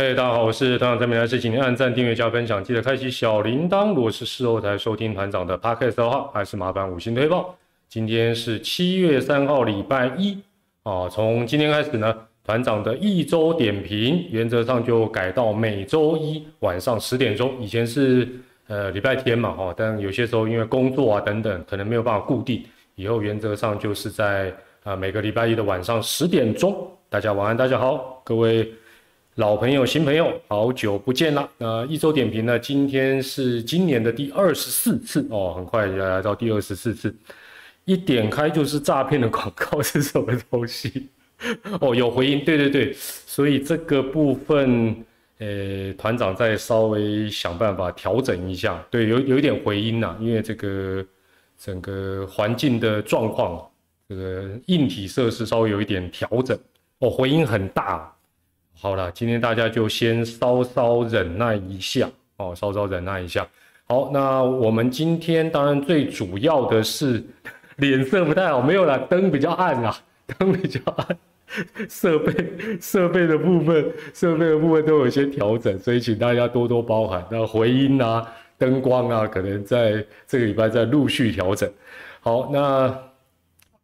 嘿，大家好，我是团长郑明来，是请您按赞、订阅、加分享，记得开启小铃铛。如果是事后才收听团长的 podcast 的话，还是麻烦五星推报。今天是七月三号，礼拜一啊。从今天开始呢，团长的一周点评原则上就改到每周一晚上十点钟。以前是呃礼拜天嘛，哈，但有些时候因为工作啊等等，可能没有办法固定。以后原则上就是在啊每个礼拜一的晚上十点钟。大家晚安，大家好，各位。老朋友、新朋友，好久不见了。那一周点评呢？今天是今年的第二十四次哦，很快就要来到第二十四次。一点开就是诈骗的广告是什么东西？哦，有回音，对对对。所以这个部分，呃，团长再稍微想办法调整一下。对，有有一点回音呐，因为这个整个环境的状况，这个硬体设施稍微有一点调整。哦，回音很大。好了，今天大家就先稍稍忍耐一下哦，稍稍忍耐一下。好，那我们今天当然最主要的是 脸色不太好，没有了，灯比较暗啊，灯比较暗，设备设备的部分，设备的部分都有些调整，所以请大家多多包涵。那回音啊，灯光啊，可能在这个礼拜在陆续调整。好，那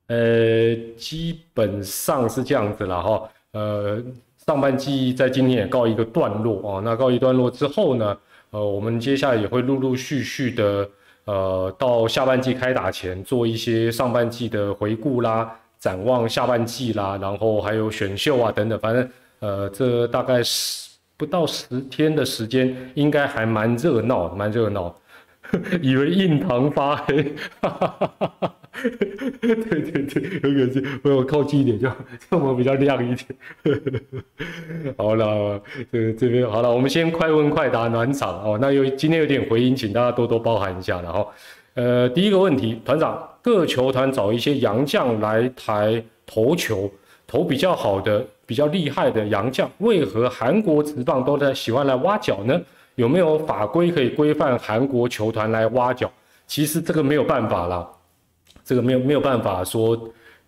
呃，基本上是这样子了哈，呃。上半季在今天也告一个段落啊，那告一段落之后呢，呃，我们接下来也会陆陆续续的，呃，到下半季开打前做一些上半季的回顾啦，展望下半季啦，然后还有选秀啊等等，反正呃，这大概十不到十天的时间，应该还蛮热闹，蛮热闹。以为印堂发黑，对对对，有可能我靠近一点，就这么比较亮一点。好了，这这边好了，我们先快问快答暖场哦。那有今天有点回音，请大家多多包涵一下。然后，呃，第一个问题，团长，各球团找一些洋将来台投球，投比较好的、比较厉害的洋将，为何韩国职棒都在喜欢来挖角呢？有没有法规可以规范韩国球团来挖角？其实这个没有办法啦，这个没有没有办法说，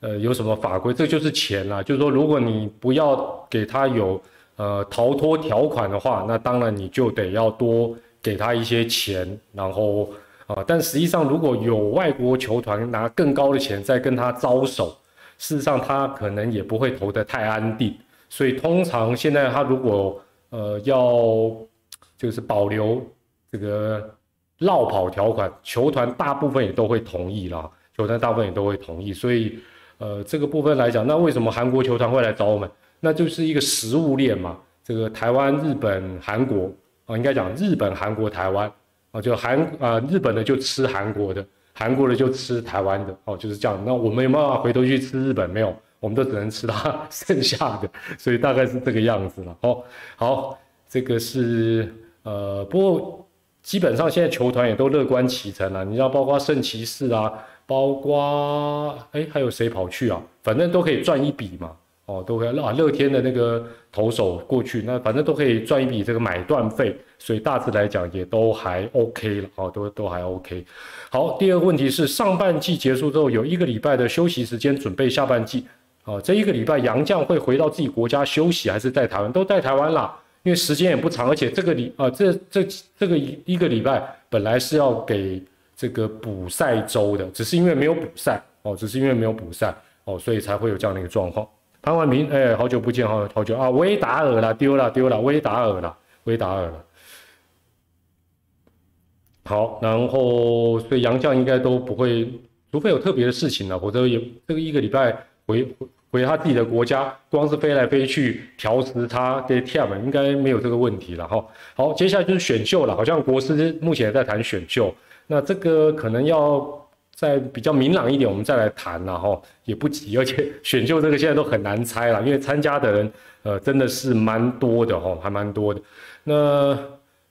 呃，有什么法规？这就是钱啦。就是说，如果你不要给他有呃逃脱条款的话，那当然你就得要多给他一些钱。然后啊，但实际上如果有外国球团拿更高的钱在跟他招手，事实上他可能也不会投得太安定。所以通常现在他如果呃要就是保留这个绕跑条款，球团大部分也都会同意啦。球团大部分也都会同意，所以呃这个部分来讲，那为什么韩国球团会来找我们？那就是一个食物链嘛。这个台湾、日本、韩国啊，应该讲日本、韩国、台湾啊，就韩啊日本的就吃韩国的，韩国的就吃台湾的哦，就是这样。那我们有没有办法回头去吃日本？没有，我们都只能吃它 剩下的，所以大概是这个样子了。哦，好，这个是。呃，不过基本上现在球团也都乐观其成了。你知道，包括圣骑士啊，包括哎，还有谁跑去啊？反正都可以赚一笔嘛。哦，都可以啊。乐天的那个投手过去，那反正都可以赚一笔这个买断费，所以大致来讲也都还 OK 了。哦，都都还 OK。好，第二个问题是，上半季结束之后有一个礼拜的休息时间，准备下半季。哦，这一个礼拜杨将会回到自己国家休息，还是在台湾？都在台湾啦。因为时间也不长，而且这个礼啊，这这这个一一个礼拜本来是要给这个补赛周的，只是因为没有补赛哦，只是因为没有补赛哦，所以才会有这样的一个状况。潘万明，哎，好久不见，好好久啊，威达尔了，丢了丢了，威达尔了，威达尔了。好，然后所以杨将应该都不会，除非有特别的事情了，否则也这个一个礼拜回回。他自己的国家，光是飞来飞去调时差的 t m 应该没有这个问题了哈。好，接下来就是选秀了，好像国师目前在谈选秀，那这个可能要再比较明朗一点，我们再来谈了哈，也不急。而且选秀这个现在都很难猜了，因为参加的人呃真的是蛮多的哈，还蛮多的。那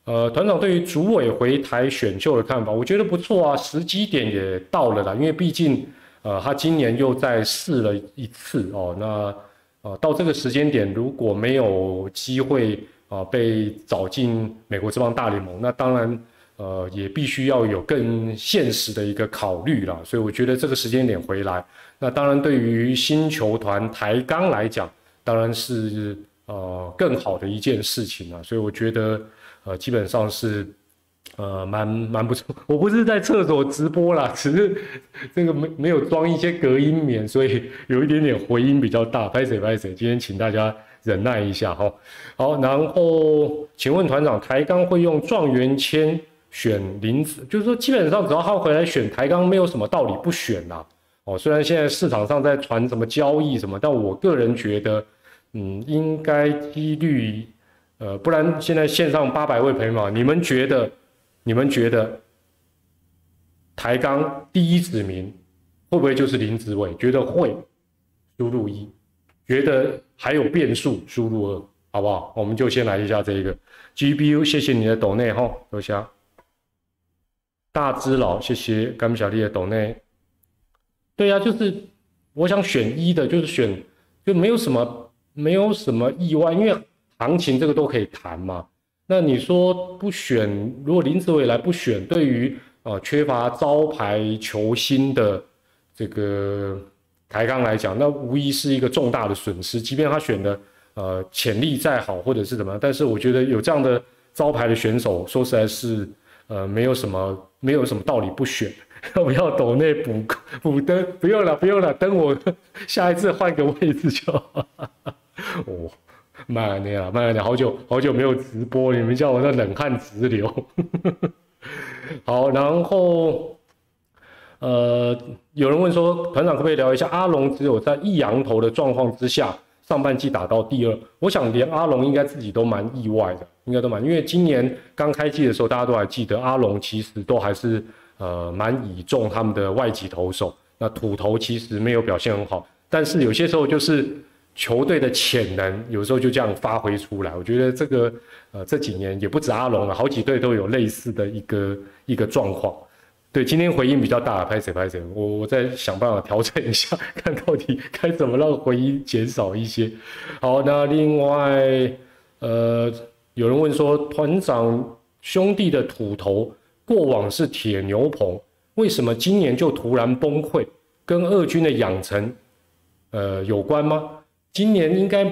呃团长对于主委回台选秀的看法，我觉得不错啊，时机点也到了啦，因为毕竟。呃，他今年又再试了一次哦，那呃，到这个时间点，如果没有机会啊被找进美国这帮大联盟，那当然呃也必须要有更现实的一个考虑了。所以我觉得这个时间点回来，那当然对于新球团台钢来讲，当然是呃更好的一件事情了，所以我觉得呃基本上是呃蛮蛮不错。我不是在厕所直播啦，只是这个没没有装一些隔音棉，所以有一点点回音比较大。拍谁拍谁，今天请大家忍耐一下哈。好，然后请问团长，台钢会用状元签？选林子，就是说基本上只要他回来选台钢，没有什么道理不选呐。哦，虽然现在市场上在传什么交易什么，但我个人觉得，嗯，应该几率，呃，不然现在线上八百位朋友，你们觉得，你们觉得台钢第一指名会不会就是林子伟？觉得会，输入一；觉得还有变数，输入二，好不好？我们就先来一下这个 GBU，谢谢你的抖内哈，多谢。大只佬，谢谢甘小丽的抖内。对呀，就是我想选一的，就是选就没有什么没有什么意外，因为行情这个都可以谈嘛。那你说不选，如果林子伟来不选，对于呃缺乏招牌球星的这个台钢来讲，那无疑是一个重大的损失。即便他选的呃潜力再好，或者是怎么样，但是我觉得有这样的招牌的选手，说实在是。呃，没有什么，没有什么道理不选。要 不要抖内补补灯？不用了，不用了，等我 下一次换个位置就。哦，慢点啊，慢点，好久好久没有直播，你们叫我那冷汗直流。好，然后呃，有人问说，团长可不可以聊一下阿龙只有在一羊头的状况之下，上半季打到第二？我想连阿龙应该自己都蛮意外的。应该都蛮，因为今年刚开季的时候，大家都还记得阿龙其实都还是呃蛮倚重他们的外籍投手。那土头其实没有表现很好，但是有些时候就是球队的潜能有时候就这样发挥出来。我觉得这个呃这几年也不止阿龙了，好几队都有类似的一个一个状况。对，今天回音比较大，拍谁拍谁，我我在想办法调整一下，看到底该怎么让回音减少一些。好，那另外呃。有人问说，团长兄弟的土头过往是铁牛棚，为什么今年就突然崩溃？跟二军的养成，呃有关吗？今年应该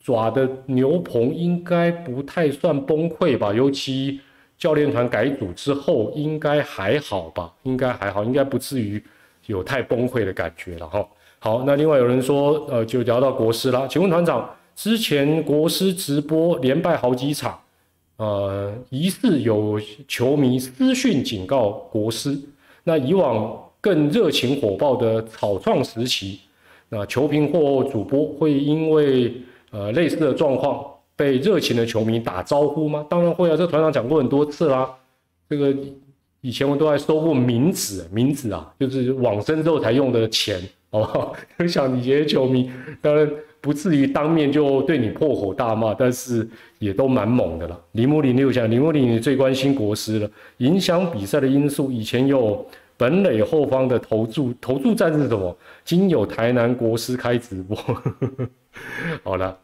爪的牛棚应该不太算崩溃吧？尤其教练团改组之后，应该还好吧？应该还好，应该不至于有太崩溃的感觉了哈。好，那另外有人说，呃，就聊到国师啦，请问团长？之前国师直播连败好几场，呃，疑似有球迷私讯警告国师。那以往更热情火爆的草创时期，那球评或主播会因为呃类似的状况被热情的球迷打招呼吗？当然会啊，这团长讲过很多次啦。这个以前我都还收过名字，名字啊，就是往生之后才用的钱，好不好？想你这些球迷，当然。不至于当面就对你破口大骂，但是也都蛮猛的了。林木林六讲，林木林你最关心国师了，影响比赛的因素，以前有本垒后方的投注，投注站是什么？今有台南国师开直播，好了。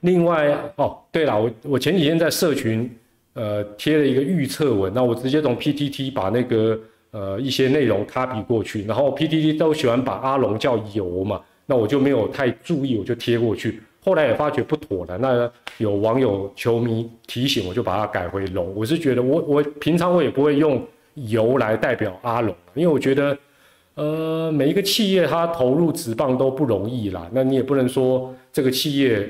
另外哦，对了，我我前几天在社群呃贴了一个预测文，那我直接从 PTT 把那个呃一些内容 copy 过去，然后 PTT 都喜欢把阿龙叫油嘛。那我就没有太注意，我就贴过去。后来也发觉不妥了，那有网友球迷提醒，我就把它改回龙。我是觉得，我我平常我也不会用由来代表阿龙，因为我觉得，呃，每一个企业它投入纸棒都不容易啦。那你也不能说这个企业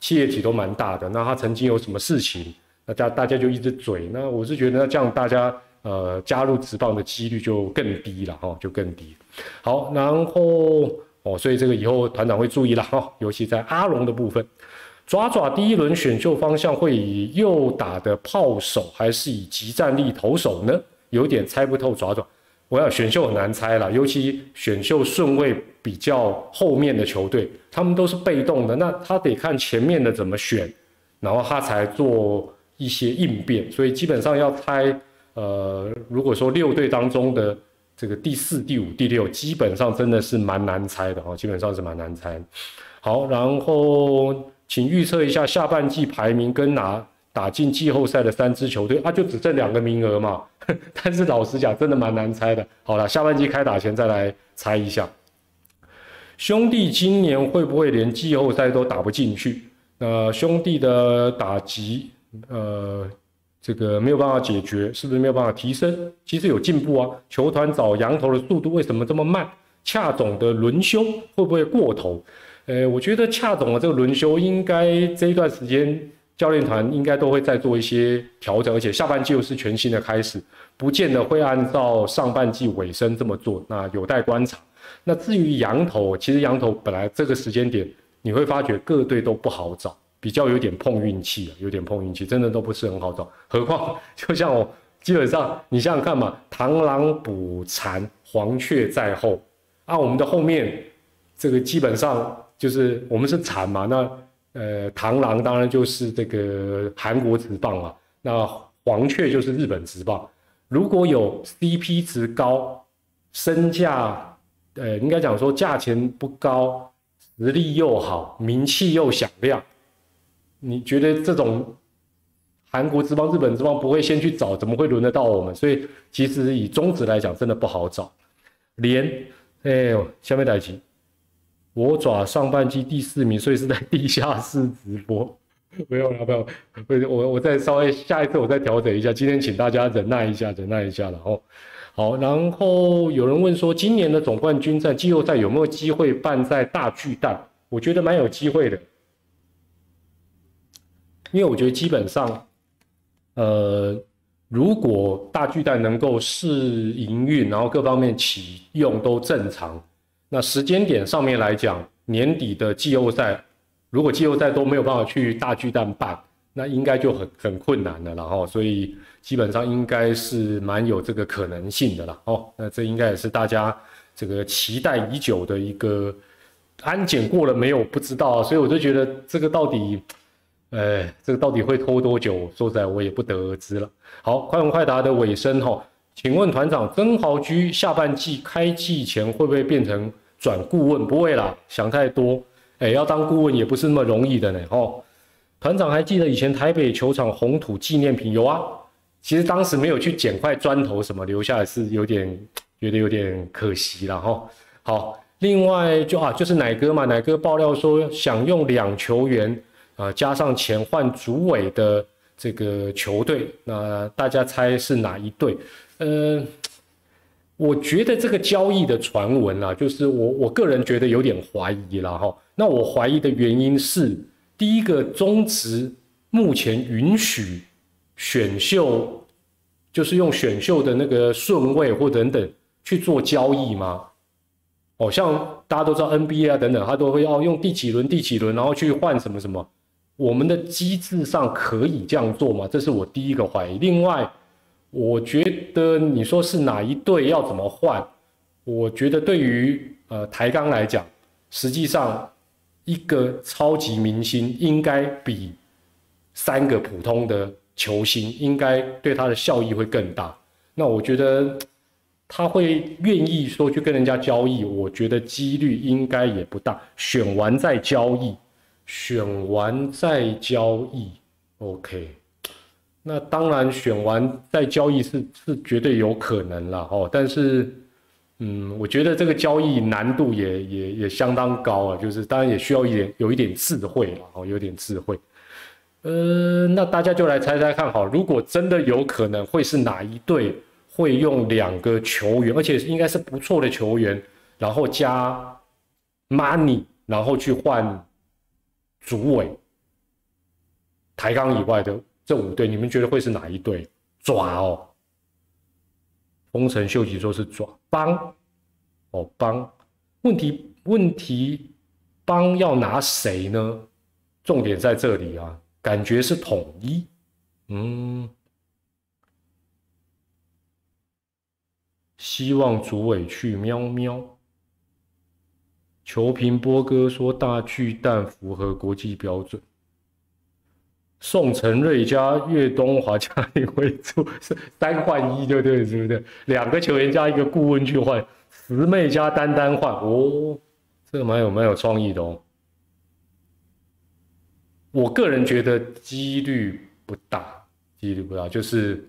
企业体都蛮大的，那他曾经有什么事情，那大大家就一直嘴。那我是觉得，那这样大家呃加入纸棒的几率就更低了哈，就更低。好，然后。哦，所以这个以后团长会注意了哈，尤其在阿龙的部分，爪爪第一轮选秀方向会以右打的炮手，还是以极战力投手呢？有点猜不透爪爪。我要选秀很难猜了，尤其选秀顺位比较后面的球队，他们都是被动的，那他得看前面的怎么选，然后他才做一些应变。所以基本上要猜，呃，如果说六队当中的。这个第四、第五、第六，基本上真的是蛮难猜的哦，基本上是蛮难猜。好，然后请预测一下下半季排名跟拿打进季后赛的三支球队啊，就只剩两个名额嘛。但是老实讲，真的蛮难猜的。好了，下半季开打前再来猜一下，兄弟今年会不会连季后赛都打不进去？那兄弟的打击，呃，这个没有办法解决，是不是没有办法提升？其实有进步啊。球团找羊头的速度为什么这么慢？恰总的轮休会不会过头？呃，我觉得恰总的这个轮休应该这一段时间教练团应该都会再做一些调整，而且下半季又是全新的开始，不见得会按照上半季尾声这么做，那有待观察。那至于羊头，其实羊头本来这个时间点你会发觉各队都不好找，比较有点碰运气啊有点碰运气，真的都不是很好找。何况 就像我基本上你想想看嘛，螳螂捕蝉，黄雀在后。啊，我们的后面这个基本上就是我们是蝉嘛，那呃螳螂当然就是这个韩国直棒啊，那黄雀就是日本直棒。如果有 CP 值高、身价呃应该讲说价钱不高、实力又好、名气又响亮，你觉得这种韩国之邦、日本之邦不会先去找，怎么会轮得到我们？所以其实以中职来讲，真的不好找，连。哎呦，下面来集，我爪上半季第四名，所以是在地下室直播，没有了，没有，我我再稍微下一次我再调整一下，今天请大家忍耐一下，忍耐一下了哦。好，然后有人问说，今年的总冠军赛季后赛有没有机会办在大巨蛋？我觉得蛮有机会的，因为我觉得基本上，呃。如果大巨蛋能够试营运，然后各方面启用都正常，那时间点上面来讲，年底的季后赛，如果季后赛都没有办法去大巨蛋办，那应该就很很困难了。然后，所以基本上应该是蛮有这个可能性的了。哦，那这应该也是大家这个期待已久的一个安检过了没有不知道，所以我就觉得这个到底。哎，这个到底会拖多久？说实在，我也不得而知了。好，快问快答的尾声哈，请问团长曾豪居下半季开季前会不会变成转顾问？不会啦，想太多。哎，要当顾问也不是那么容易的呢。哦，团长还记得以前台北球场红土纪念品有啊？其实当时没有去捡块砖头什么留下来，是有点 觉得有点可惜了哈。好，另外就啊，就是奶哥嘛，奶哥爆料说想用两球员。啊，加上钱换主委的这个球队，那大家猜是哪一队？呃，我觉得这个交易的传闻啊，就是我我个人觉得有点怀疑了哈。那我怀疑的原因是，第一个中职目前允许选秀，就是用选秀的那个顺位或等等去做交易吗？哦，像大家都知道 NBA 啊等等，他都会要用第几轮第几轮，然后去换什么什么。我们的机制上可以这样做吗？这是我第一个怀疑。另外，我觉得你说是哪一队要怎么换？我觉得对于呃台钢来讲，实际上一个超级明星应该比三个普通的球星应该对他的效益会更大。那我觉得他会愿意说去跟人家交易，我觉得几率应该也不大。选完再交易。选完再交易，OK，那当然选完再交易是是绝对有可能了哦。但是，嗯，我觉得这个交易难度也也也相当高啊，就是当然也需要一点有一点智慧哦，有点智慧。呃，那大家就来猜猜看，好，如果真的有可能会是哪一队会用两个球员，而且应该是不错的球员，然后加 money，然后去换。主委、台钢以外的这五队，你们觉得会是哪一队？爪哦，丰臣秀吉说是爪帮哦帮，问题问题帮要拿谁呢？重点在这里啊，感觉是统一，嗯，希望主委去喵喵。球评波哥说：“大巨蛋符合国际标准。”宋承瑞加岳东华加你为主是三换一，对不对？是不是两个球员加一个顾问去换？十妹加丹丹换哦，这个蛮有蛮有创意的哦。我个人觉得几率不大，几率不大，就是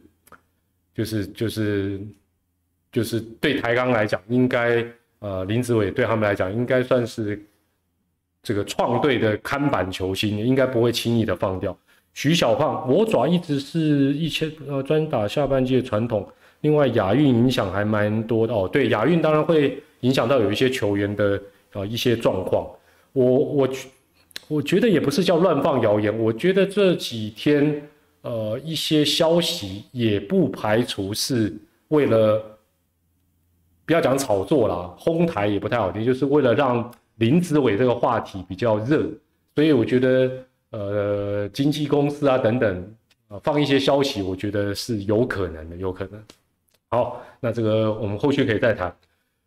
就是就是就是对台钢来讲应该。呃，林子伟对他们来讲应该算是这个创队的看板球星，应该不会轻易的放掉。徐小胖，我爪一直是一千呃专打下半季的传统。另外亚运影响还蛮多的哦，对亚运当然会影响到有一些球员的呃一些状况。我我我觉得也不是叫乱放谣言，我觉得这几天呃一些消息也不排除是为了不要讲炒作啦，哄抬也不太好听，就是为了让林子伟这个话题比较热，所以我觉得。呃，经纪公司啊，等等，啊，放一些消息，我觉得是有可能的，有可能。好，那这个我们后续可以再谈。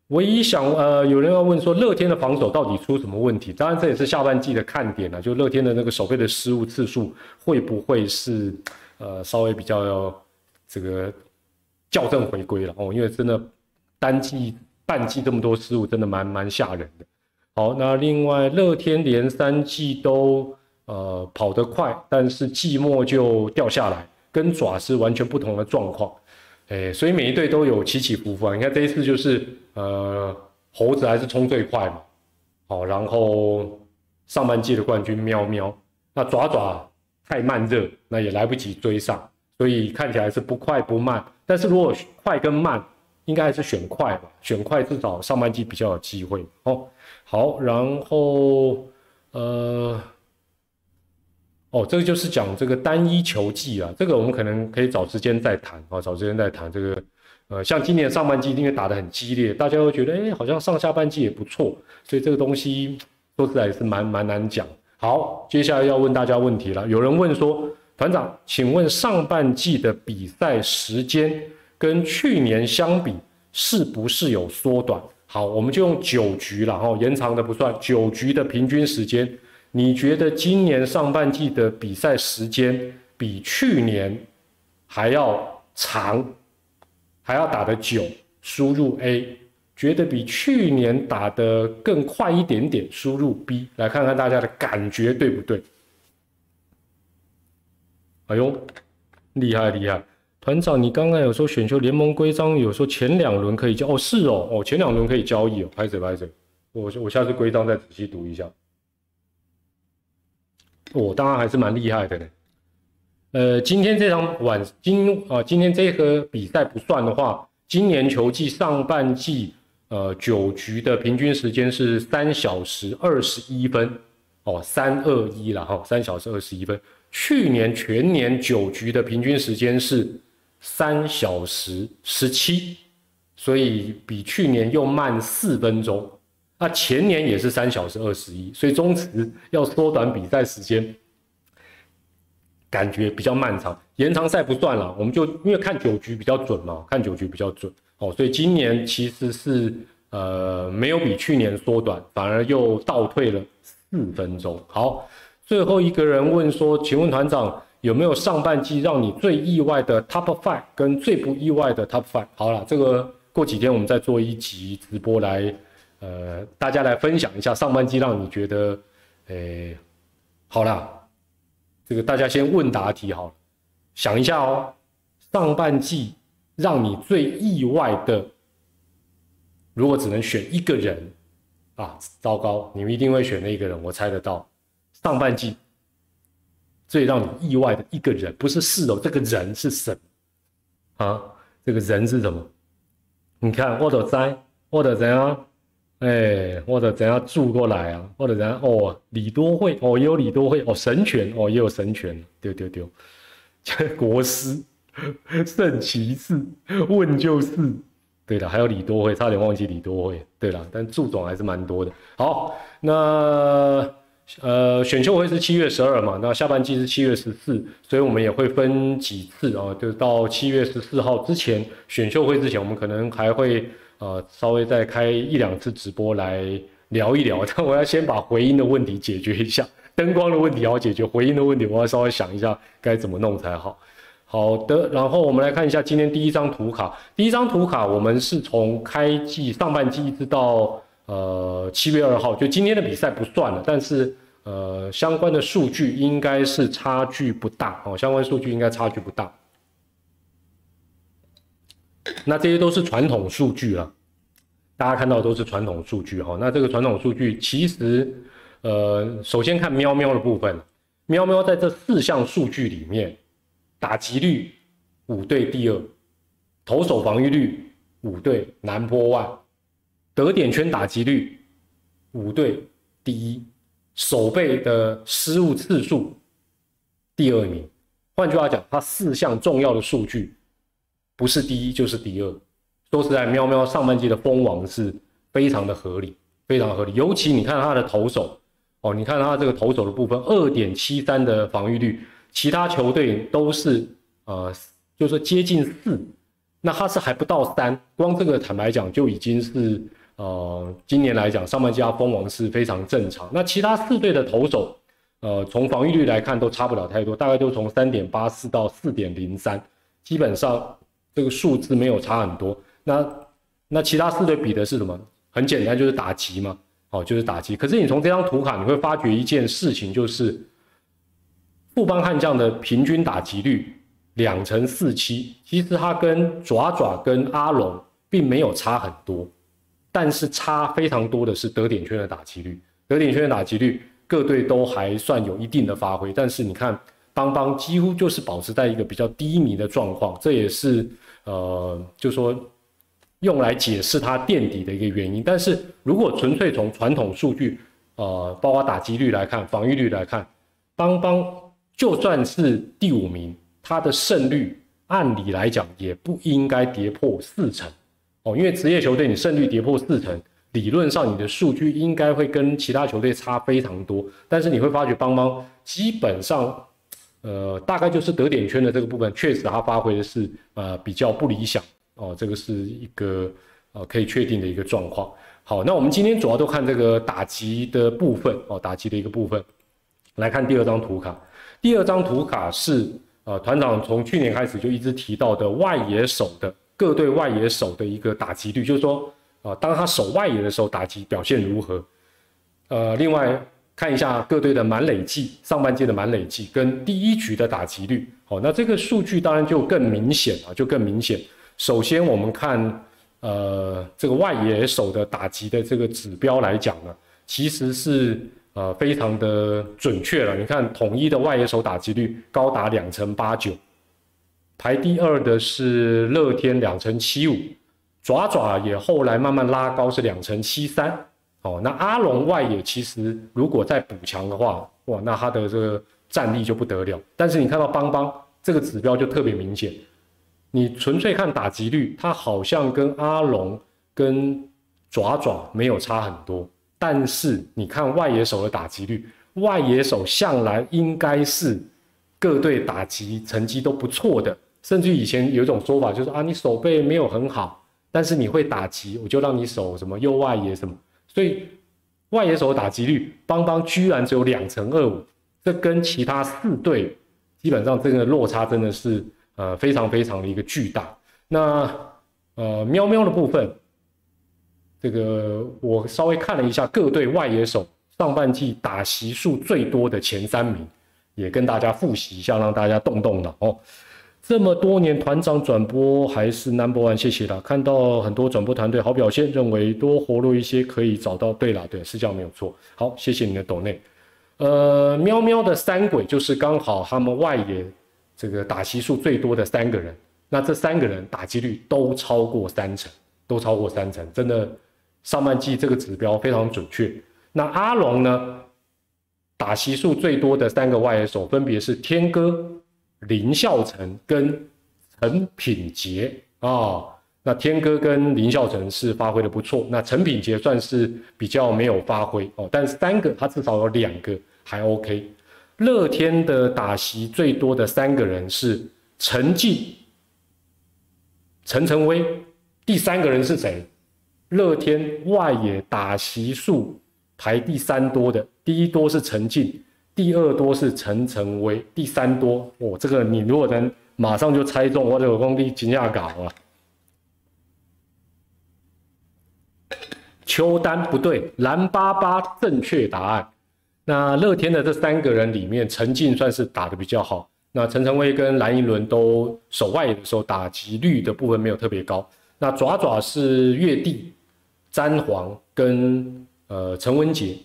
唯一想，呃，有人要问说，乐天的防守到底出什么问题？当然，这也是下半季的看点了，就乐天的那个守备的失误次数会不会是，呃，稍微比较要这个校正回归了哦？因为真的单季、半季这么多失误，真的蛮蛮吓人的。好，那另外乐天连三季都。呃，跑得快，但是寂寞就掉下来，跟爪是完全不同的状况，哎，所以每一队都有起起伏伏啊。你看这一次就是，呃，猴子还是冲最快嘛，好，然后上半季的冠军喵喵，那爪爪太慢热，那也来不及追上，所以看起来是不快不慢。但是如果快跟慢，应该还是选快吧，选快至少上半季比较有机会哦。好，然后呃。哦，这个就是讲这个单一球季啊，这个我们可能可以找时间再谈啊，找时间再谈这个，呃，像今年上半季因为打得很激烈，大家都觉得哎，好像上下半季也不错，所以这个东西说实在是蛮蛮难讲。好，接下来要问大家问题了，有人问说，团长，请问上半季的比赛时间跟去年相比是不是有缩短？好，我们就用九局了哈，延长的不算，九局的平均时间。你觉得今年上半季的比赛时间比去年还要长，还要打得久？输入 A，觉得比去年打得更快一点点？输入 B，来看看大家的感觉对不对？哎呦，厉害厉害！团长，你刚刚有说选秀联盟规章有说前两轮可以交哦，是哦哦，前两轮可以交易哦，拍着拍着，我我下次规章再仔细读一下。我当然还是蛮厉害的呢。呃，今天这场晚今啊，今天这个比赛不算的话，今年球季上半季呃九局的平均时间是三小时二十一分哦，三二一了哈，三小时二十一分。去年全年九局的平均时间是三小时十七，所以比去年又慢四分钟。那前年也是三小时二十一，所以中职要缩短比赛时间，感觉比较漫长。延长赛不算了，我们就因为看九局比较准嘛，看九局比较准哦，所以今年其实是呃没有比去年缩短，反而又倒退了四分钟。好，最后一个人问说，请问团长有没有上半季让你最意外的 top five 跟最不意外的 top five？好了，这个过几天我们再做一集直播来。呃，大家来分享一下上半季让你觉得，诶，好啦，这个大家先问答题好了，想一下哦，上半季让你最意外的，如果只能选一个人啊，糟糕，你们一定会选那一个人，我猜得到，上半季最让你意外的一个人，不是四哦，这个人是什么啊？这个人是什么？你看，我都猜，我都怎样？哎，或者怎样住过来啊？或者怎样哦？李多惠哦，也有李多惠哦，神权哦，也有神权，丢丢丢，国师圣骑士问就是，对了，还有李多惠，差点忘记李多惠，对了，但祝总还是蛮多的。好，那呃，选秀会是七月十二嘛？那下半季是七月十四，所以我们也会分几次啊？就是到七月十四号之前，选秀会之前，我们可能还会。呃，稍微再开一两次直播来聊一聊，但 我要先把回音的问题解决一下，灯光的问题要解决，回音的问题我要稍微想一下该怎么弄才好。好的，然后我们来看一下今天第一张图卡，第一张图卡我们是从开季上半季一直到呃七月二号，就今天的比赛不算了，但是呃相关的数据应该是差距不大哦，相关数据应该差距不大。那这些都是传统数据了，大家看到都是传统数据哈。那这个传统数据其实，呃，首先看喵喵的部分，喵喵在这四项数据里面，打击率五队第二，投手防御率五队南坡万，得点圈打击率五队第一，守备的失误次数第二名。换句话讲，它四项重要的数据不是第一就是第二。说实在，喵喵上半季的封王是非常的合理，非常合理。尤其你看他的投手。哦，你看他这个投手的部分，二点七三的防御率，其他球队都是呃，就是接近四，那他是还不到三，光这个坦白讲就已经是呃，今年来讲上半季他封王是非常正常。那其他四队的投手，呃，从防御率来看都差不了太多，大概都从三点八四到四点零三，基本上这个数字没有差很多。那那其他四队比的是什么？很简单，就是打击嘛。哦，就是打击。可是你从这张图卡你会发觉一件事情，就是富邦悍将的平均打击率两成四七，其实它跟爪爪跟阿龙并没有差很多，但是差非常多的是得点圈的打击率。得点圈的打击率各队都还算有一定的发挥，但是你看邦邦几乎就是保持在一个比较低迷的状况，这也是呃，就说。用来解释它垫底的一个原因，但是如果纯粹从传统数据，呃，包括打击率来看，防御率来看，邦邦就算是第五名，它的胜率按理来讲也不应该跌破四成哦，因为职业球队你胜率跌破四成，理论上你的数据应该会跟其他球队差非常多，但是你会发觉邦邦基本上，呃，大概就是得点圈的这个部分，确实他发挥的是呃比较不理想。哦，这个是一个呃可以确定的一个状况。好，那我们今天主要都看这个打击的部分哦，打击的一个部分。来看第二张图卡，第二张图卡是呃团长从去年开始就一直提到的外野手的各队外野手的一个打击率，就是说啊，当他守外野的时候打击表现如何？呃，另外看一下各队的满垒计，上半季的满垒计跟第一局的打击率。好，那这个数据当然就更明显啊，就更明显。首先，我们看，呃，这个外野手的打击的这个指标来讲呢，其实是呃非常的准确了。你看，统一的外野手打击率高达两成八九，排第二的是乐天两成七五，爪爪也后来慢慢拉高是两成七三。哦，那阿龙外野其实如果再补强的话，哇，那他的这个战力就不得了。但是你看到邦邦这个指标就特别明显。你纯粹看打击率，它好像跟阿龙、跟爪爪没有差很多。但是你看外野手的打击率，外野手向来应该是各队打击成绩都不错的。甚至以前有一种说法，就是啊，你手背没有很好，但是你会打击，我就让你守什么右外野什么。所以外野手打击率，邦邦居然只有两成二五，这跟其他四队基本上这个落差真的是。呃，非常非常的一个巨大。那呃，喵喵的部分，这个我稍微看了一下各队外野手上半季打席数最多的前三名，也跟大家复习一下，让大家动动脑哦。这么多年团长转播还是 number one，谢谢啦。看到很多转播团队好表现，认为多活络一些可以找到。对啦，对，是这样没有错。好，谢谢你的抖内。呃，喵喵的三鬼就是刚好他们外野。这个打席数最多的三个人，那这三个人打击率都超过三成，都超过三成，真的上半季这个指标非常准确。那阿龙呢？打席数最多的三个外野手分别是天哥、林孝成跟陈品杰啊。那天哥跟林孝成是发挥的不错，那陈品杰算是比较没有发挥哦，但三个他至少有两个还 OK。乐天的打席最多的三个人是陈进、陈晨威，第三个人是谁？乐天外野打席数排第三多的，第一多是陈进，第二多是陈晨威，第三多哦，这个你如果能马上就猜中，我这个工地惊讶搞啊！邱丹不对，蓝巴巴正确答案。那乐天的这三个人里面，陈进算是打的比较好。那陈晨威跟蓝银伦都守外野的时候，打击率的部分没有特别高。那爪爪是月地、詹皇跟呃陈文杰。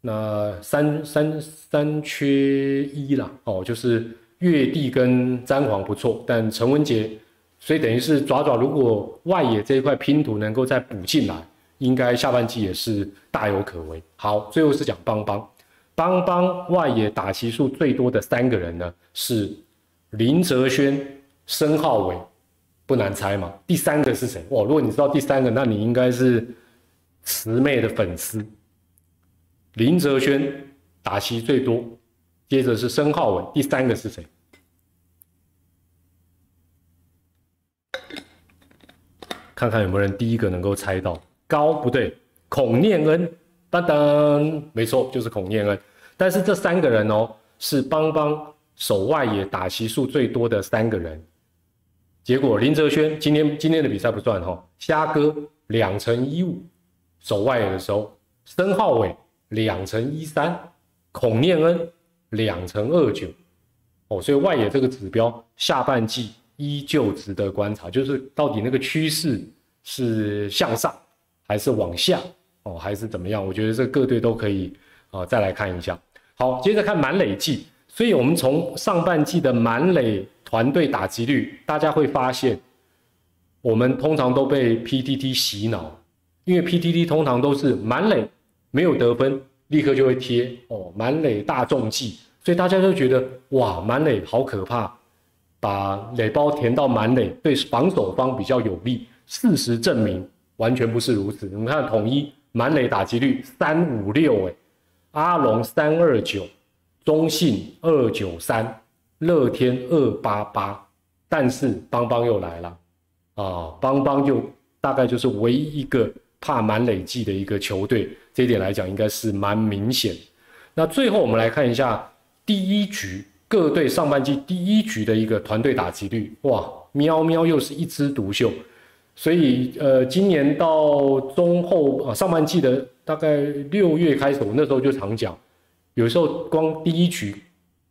那三三三缺一啦，哦，就是月帝跟詹皇不错，但陈文杰，所以等于是爪爪如果外野这一块拼图能够再补进来，应该下半季也是大有可为。好，最后是讲邦邦，邦邦外野打席数最多的三个人呢是林哲轩、申浩伟，不难猜嘛。第三个是谁？哇，如果你知道第三个，那你应该是慈妹的粉丝。林哲轩打席最多，接着是申浩文，第三个是谁？看看有没有人第一个能够猜到。高不对，孔念恩，当当，没错，就是孔念恩。但是这三个人哦，是邦邦守外野打席数最多的三个人。结果林哲轩今天今天的比赛不算哈，虾哥两成一五守外野的时候，申浩伟。两成一三，孔念恩两成二九，哦，所以外野这个指标下半季依旧值得观察，就是到底那个趋势是向上还是往下，哦，还是怎么样？我觉得这各队都可以啊再来看一下。好，接着看满垒季，所以我们从上半季的满垒团队打击率，大家会发现，我们通常都被 PTT 洗脑，因为 PTT 通常都是满垒。没有得分，立刻就会贴哦，满垒大中计，所以大家都觉得哇，满垒好可怕，把垒包填到满垒，对防守方比较有利。事实证明完全不是如此。你看统一满垒打击率三五六，哎，阿龙三二九，中信二九三，乐天二八八，但是邦邦又来了啊，邦邦就大概就是唯一一个怕满垒计的一个球队。这一点来讲，应该是蛮明显。那最后我们来看一下第一局各队上半季第一局的一个团队打击率，哇，喵喵又是一枝独秀。所以呃，今年到中后啊上半季的大概六月开始，我那时候就常讲，有时候光第一局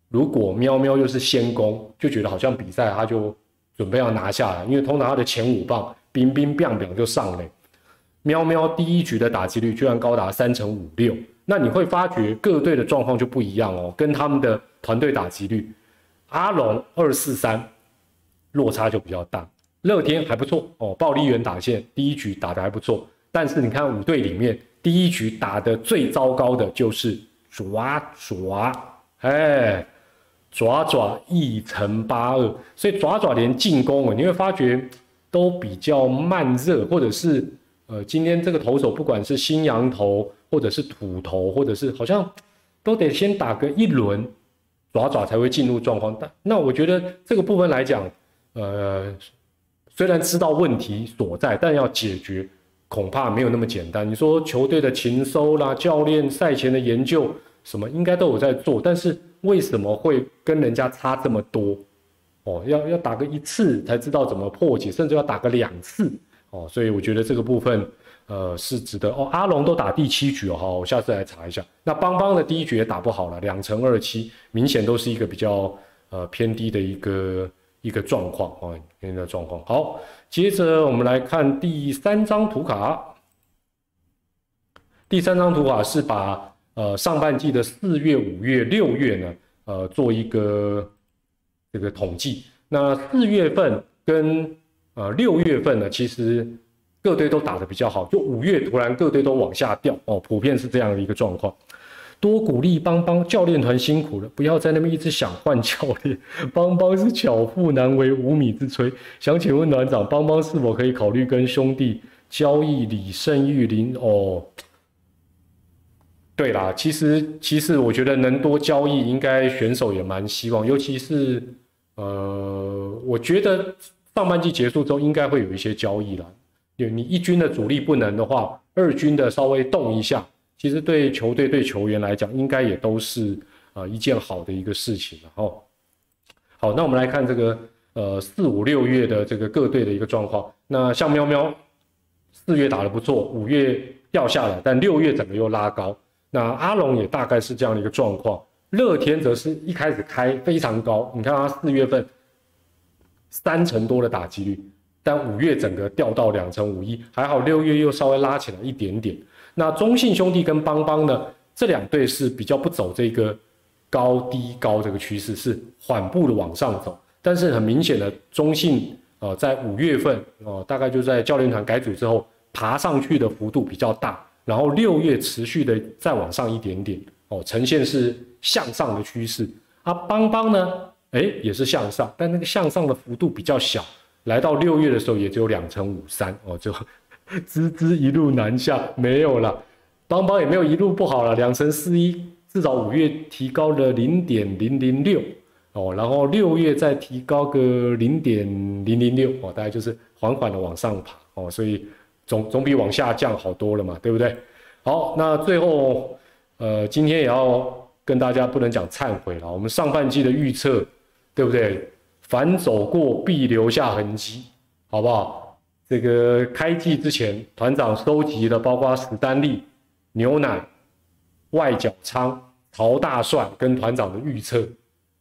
如果喵喵又是先攻，就觉得好像比赛他就准备要拿下了，因为通常他的前五棒冰冰冰冰就上了。喵喵第一局的打击率居然高达三成五六，那你会发觉各队的状况就不一样哦，跟他们的团队打击率，阿龙二四三，落差就比较大。乐天还不错哦，暴力员打线第一局打得还不错，但是你看五队里面第一局打得最糟糕的就是爪爪，哎，爪爪一乘八二，所以爪爪连进攻哦，你会发觉都比较慢热，或者是。呃，今天这个投手不管是新羊头，或者是土头，或者是好像都得先打个一轮，爪爪才会进入状况。但那我觉得这个部分来讲，呃，虽然知道问题所在，但要解决恐怕没有那么简单。你说球队的勤收啦，教练赛前的研究什么，应该都有在做，但是为什么会跟人家差这么多？哦，要要打个一次才知道怎么破解，甚至要打个两次。哦，所以我觉得这个部分，呃，是值得哦。阿龙都打第七局哦，好，我下次来查一下。那邦邦的第一局也打不好了，两成二七，明显都是一个比较呃偏低的一个一个状况哦，偏低的状况。好，接着我们来看第三张图卡。第三张图卡是把呃上半季的四月、五月、六月呢，呃，做一个这个统计。那四月份跟呃，六月份呢，其实各队都打得比较好，就五月突然各队都往下掉哦，普遍是这样的一个状况。多鼓励邦邦教练团辛苦了，不要在那边一直想换教练。邦邦是巧妇难为无米之炊，想请问团长，邦邦是否可以考虑跟兄弟交易李胜玉林？哦，对啦，其实其实我觉得能多交易，应该选手也蛮希望，尤其是呃，我觉得。上半季结束之后，应该会有一些交易了。有你一军的主力不能的话，二军的稍微动一下，其实对球队对球员来讲，应该也都是呃一件好的一个事情了哦。好，那我们来看这个呃四五六月的这个各队的一个状况。那像喵喵四月打得不错，五月掉下来，但六月整个又拉高。那阿龙也大概是这样的一个状况。乐天则是一开始开非常高，你看他四月份。三成多的打击率，但五月整个掉到两成五一，还好六月又稍微拉起来一点点。那中信兄弟跟邦邦呢，这两队是比较不走这个高低高这个趋势，是缓步的往上走。但是很明显的，中信呃在五月份哦，大概就在教练团改组之后，爬上去的幅度比较大，然后六月持续的再往上一点点哦，呈现是向上的趋势。啊，邦邦呢，哎也是向上，但那个向上的幅度比较小，来到六月的时候也只有两成五三哦，就 滋滋一路南下，没有了。邦邦也没有一路不好了，两成四一，至少五月提高了零点零零六哦，然后六月再提高个零点零零六哦，大概就是缓缓的往上爬哦，所以总总比往下降好多了嘛，对不对？好，那最后呃，今天也要跟大家不能讲忏悔了，我们上半季的预测对不对？反走过必留下痕迹，好不好？这个开季之前，团长收集了包括史丹利。牛奶、外角仓、淘大蒜跟团长的预测，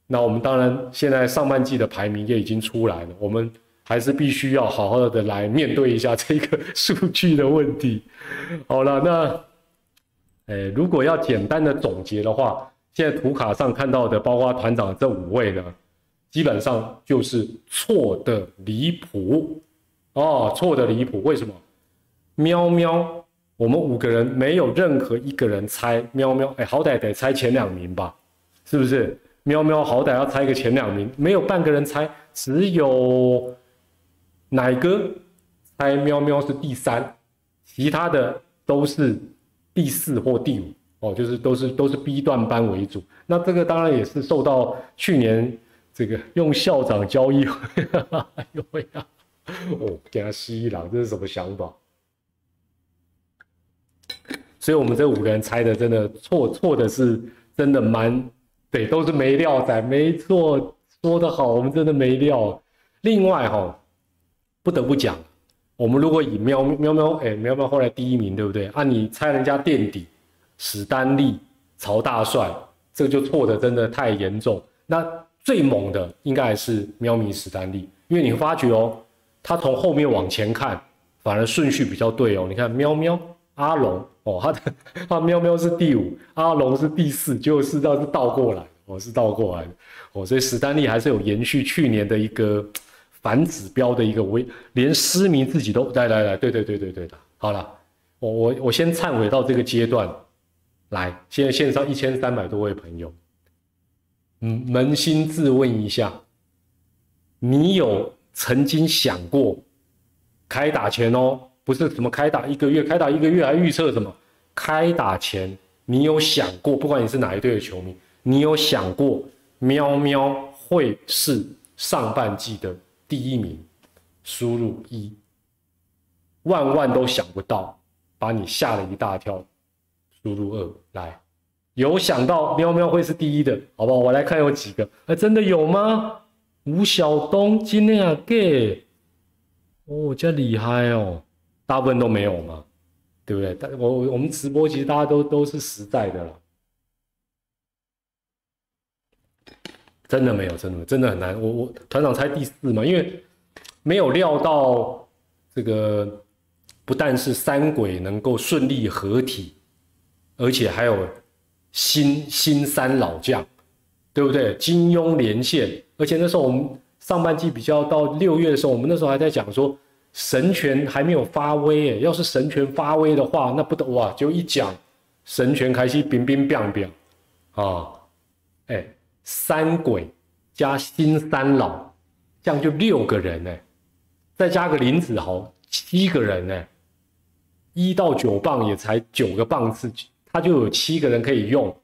那我们当然现在上半季的排名也已经出来了，我们还是必须要好好的来面对一下这个数据的问题。好了，那，诶，如果要简单的总结的话，现在图卡上看到的，包括团长这五位呢，基本上就是错的离谱哦，错的离谱。为什么？喵喵。我们五个人没有任何一个人猜喵喵，哎，好歹得猜前两名吧，是不是？喵喵好歹要猜个前两名，没有半个人猜，只有奶哥猜喵喵是第三，其他的都是第四或第五哦，就是都是都是 B 段班为主。那这个当然也是受到去年这个用校长交易，哎呦呀，哦，给他吸狼，这是什么想法？所以，我们这五个人猜的真的错，错的是真的蛮对，都是没料仔，没错，说得好，我们真的没料。另外哈，不得不讲，我们如果以喵喵喵，哎，喵喵后来第一名，对不对？按你猜人家垫底，史丹利、曹大帅，这个就错的真的太严重。那最猛的应该还是喵咪史丹利，因为你发觉哦，他从后面往前看，反而顺序比较对哦。你看喵喵。阿龙哦，他的他喵喵是第五，阿龙是第四，就是道是倒过来，哦是倒过来的，哦所以史丹利还是有延续去年的一个反指标的一个微，连失明自己都来来来，对对对对对的，好了，我我我先忏悔到这个阶段，来，现在线上一千三百多位朋友，嗯，扪心自问一下，你有曾经想过开打前哦？不是什么开打一个月，开打一个月还预测什么？开打前你有想过，不管你是哪一队的球迷，你有想过喵喵会是上半季的第一名？输入一，万万都想不到，把你吓了一大跳。输入二，来，有想到喵喵会是第一的，好不好？我来看有几个，哎，真的有吗？吴晓东今天啊，gay，哦，这厉害哦。大部分都没有嘛，对不对？但我我们直播其实大家都都是实在的了，真的没有，真的真的很难。我我团长猜第四嘛，因为没有料到这个不但是三鬼能够顺利合体，而且还有新新三老将，对不对？金庸连线，而且那时候我们上半季比较到六月的时候，我们那时候还在讲说。神权还没有发威诶，要是神权发威的话，那不得哇！就一讲神权开始冰冰冰冰啊，哎，三鬼加新三老，这样就六个人呢，再加个林子豪，七个人呢，一到九棒也才九个棒次，他就有七个人可以用，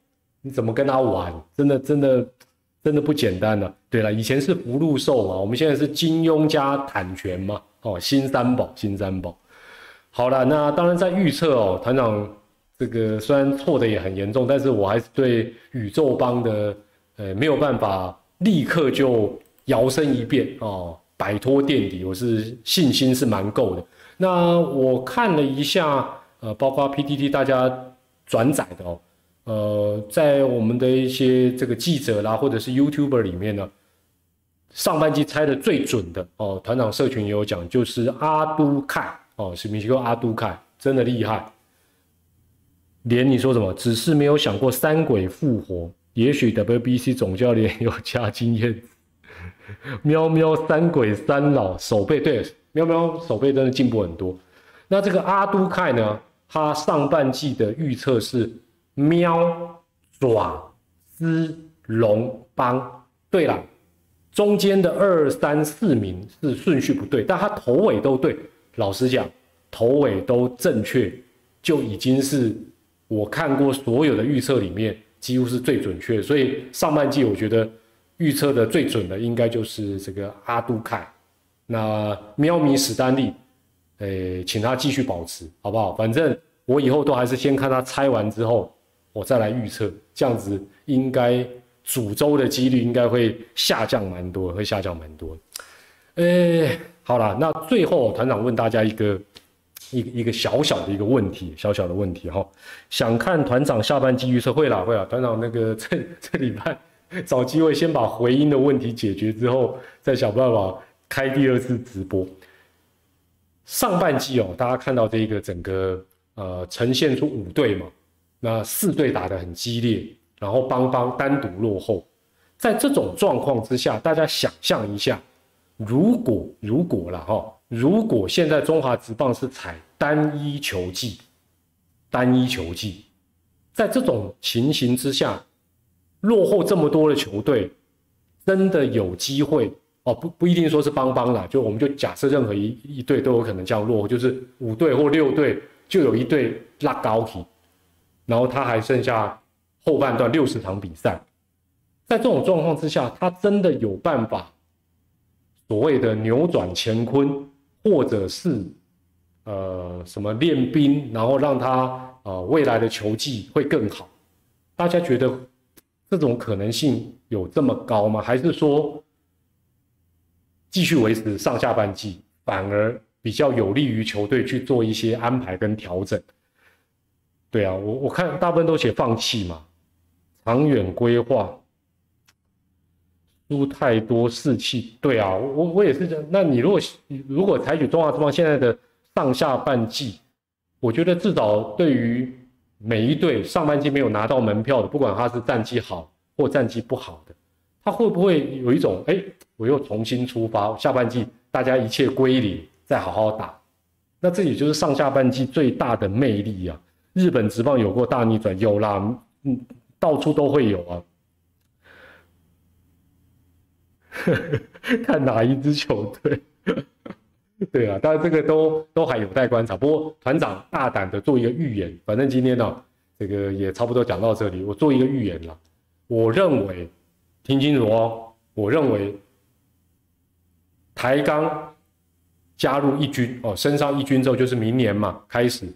你怎么跟他玩？真的真的真的不简单了。对了，以前是福禄寿嘛，我们现在是金庸加坦拳嘛。哦，新三宝，新三宝。好了，那当然在预测哦，团长这个虽然错的也很严重，但是我还是对宇宙帮的呃没有办法立刻就摇身一变哦，摆脱垫底，我是信心是蛮够的。那我看了一下，呃，包括 PTT 大家转载的哦，呃，在我们的一些这个记者啦，或者是 YouTuber 里面呢。上半季猜的最准的哦，团长社群也有讲，就是阿都凯哦，是名叫阿都凯，真的厉害。连你说什么，只是没有想过三鬼复活。也许 WBC 总教练有加经验。喵喵三鬼三老手背对，喵喵手背真的进步很多。那这个阿都凯呢？他上半季的预测是喵爪资龙邦。对了，中间的二三四名是顺序不对，但他头尾都对。老实讲，头尾都正确，就已经是我看过所有的预测里面几乎是最准确。所以上半季我觉得预测的最准的应该就是这个阿都凯。那喵咪史丹利。诶，请他继续保持，好不好？反正我以后都还是先看他拆完之后，我再来预测，这样子应该主周的几率应该会下降蛮多，会下降蛮多。诶，好了，那最后团长问大家一个一一个小小的一个问题，小小的问题哈，想看团长下半季预测会啦会啦，团长那个这这礼拜 找机会先把回音的问题解决之后，再想办法开第二次直播。上半季哦，大家看到这个整个呃呈现出五队嘛，那四队打得很激烈，然后邦邦单独落后，在这种状况之下，大家想象一下，如果如果了哈，如果现在中华职棒是采单一球季，单一球季，在这种情形之下，落后这么多的球队，真的有机会？哦，不不一定说是邦邦啦，就我们就假设任何一一队都有可能降落，就是五队或六队就有一队拉高体，然后他还剩下后半段六十场比赛，在这种状况之下，他真的有办法所谓的扭转乾坤，或者是呃什么练兵，然后让他呃未来的球技会更好？大家觉得这种可能性有这么高吗？还是说？继续维持上下半季，反而比较有利于球队去做一些安排跟调整。对啊，我我看大部分都写放弃嘛，长远规划，输太多士气。对啊，我我也是这样。那你如果如果采取中华之邦现在的上下半季，我觉得至少对于每一队上半季没有拿到门票的，不管他是战绩好或战绩不好的。他会不会有一种哎，我又重新出发，下半季大家一切归零，再好好打？那这也就是上下半季最大的魅力啊！日本职棒有过大逆转，有啦，嗯，到处都会有啊。看哪一支球队？对啊，当然这个都都还有待观察。不过团长大胆的做一个预言，反正今天呢，这个也差不多讲到这里，我做一个预言了，我认为。听清楚哦，我认为台钢加入一军哦，升上一军之后就是明年嘛，开始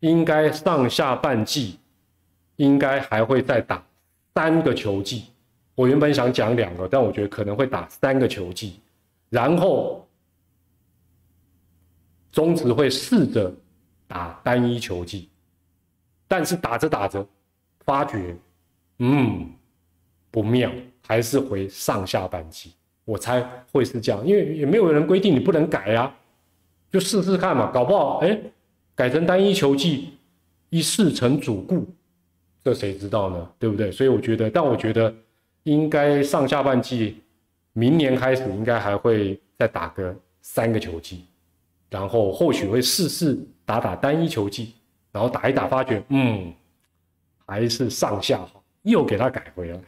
应该上下半季应该还会再打三个球季。我原本想讲两个，但我觉得可能会打三个球季，然后中职会试着打单一球季，但是打着打着发觉，嗯。不妙，还是回上下半季，我猜会是这样，因为也没有人规定你不能改呀，就试试看嘛，搞不好哎，改成单一球季，一试成主顾，这谁知道呢？对不对？所以我觉得，但我觉得应该上下半季，明年开始应该还会再打个三个球季，然后或许会试试打打单一球季，然后打一打发觉，嗯，还是上下好，又给他改回来。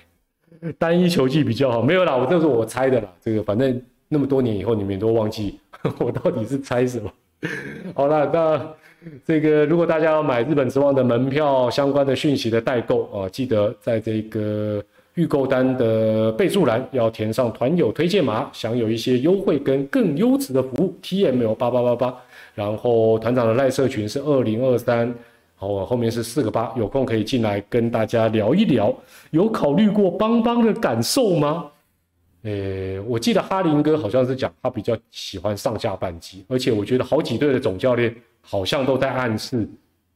单一球技比较好，没有啦，我这是我猜的啦。这个反正那么多年以后，你们都忘记 我到底是猜什么。好了，那这个如果大家要买日本之望的门票相关的讯息的代购啊，记得在这个预购单的备注栏要填上团友推荐码，享有一些优惠跟更优质的服务。T M L 八八八八，然后团长的赖社群是二零二三。好，后面是四个八，有空可以进来跟大家聊一聊。有考虑过邦邦的感受吗？诶，我记得哈林哥好像是讲他比较喜欢上下半季，而且我觉得好几队的总教练好像都在暗示，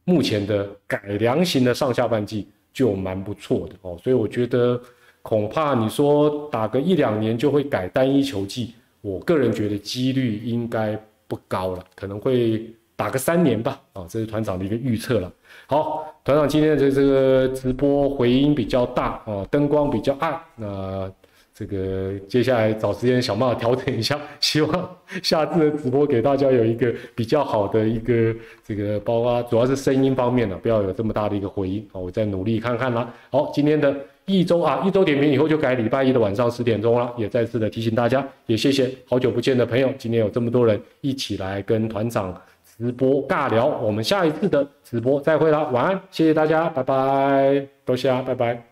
目前的改良型的上下半季就蛮不错的哦。所以我觉得恐怕你说打个一两年就会改单一球季，我个人觉得几率应该不高了，可能会。打个三年吧，啊，这是团长的一个预测了。好，团长今天的这个直播回音比较大啊，灯光比较暗，那。这个接下来找时间想办法调整一下，希望下次的直播给大家有一个比较好的一个这个，包括主要是声音方面的，不要有这么大的一个回音啊，我再努力看看啦。好，今天的一周啊，一周点评以后就改礼拜一的晚上十点钟了，也再次的提醒大家，也谢谢好久不见的朋友，今天有这么多人一起来跟团长直播尬聊，我们下一次的直播再会啦，晚安，谢谢大家，拜拜，多谢啊，拜拜。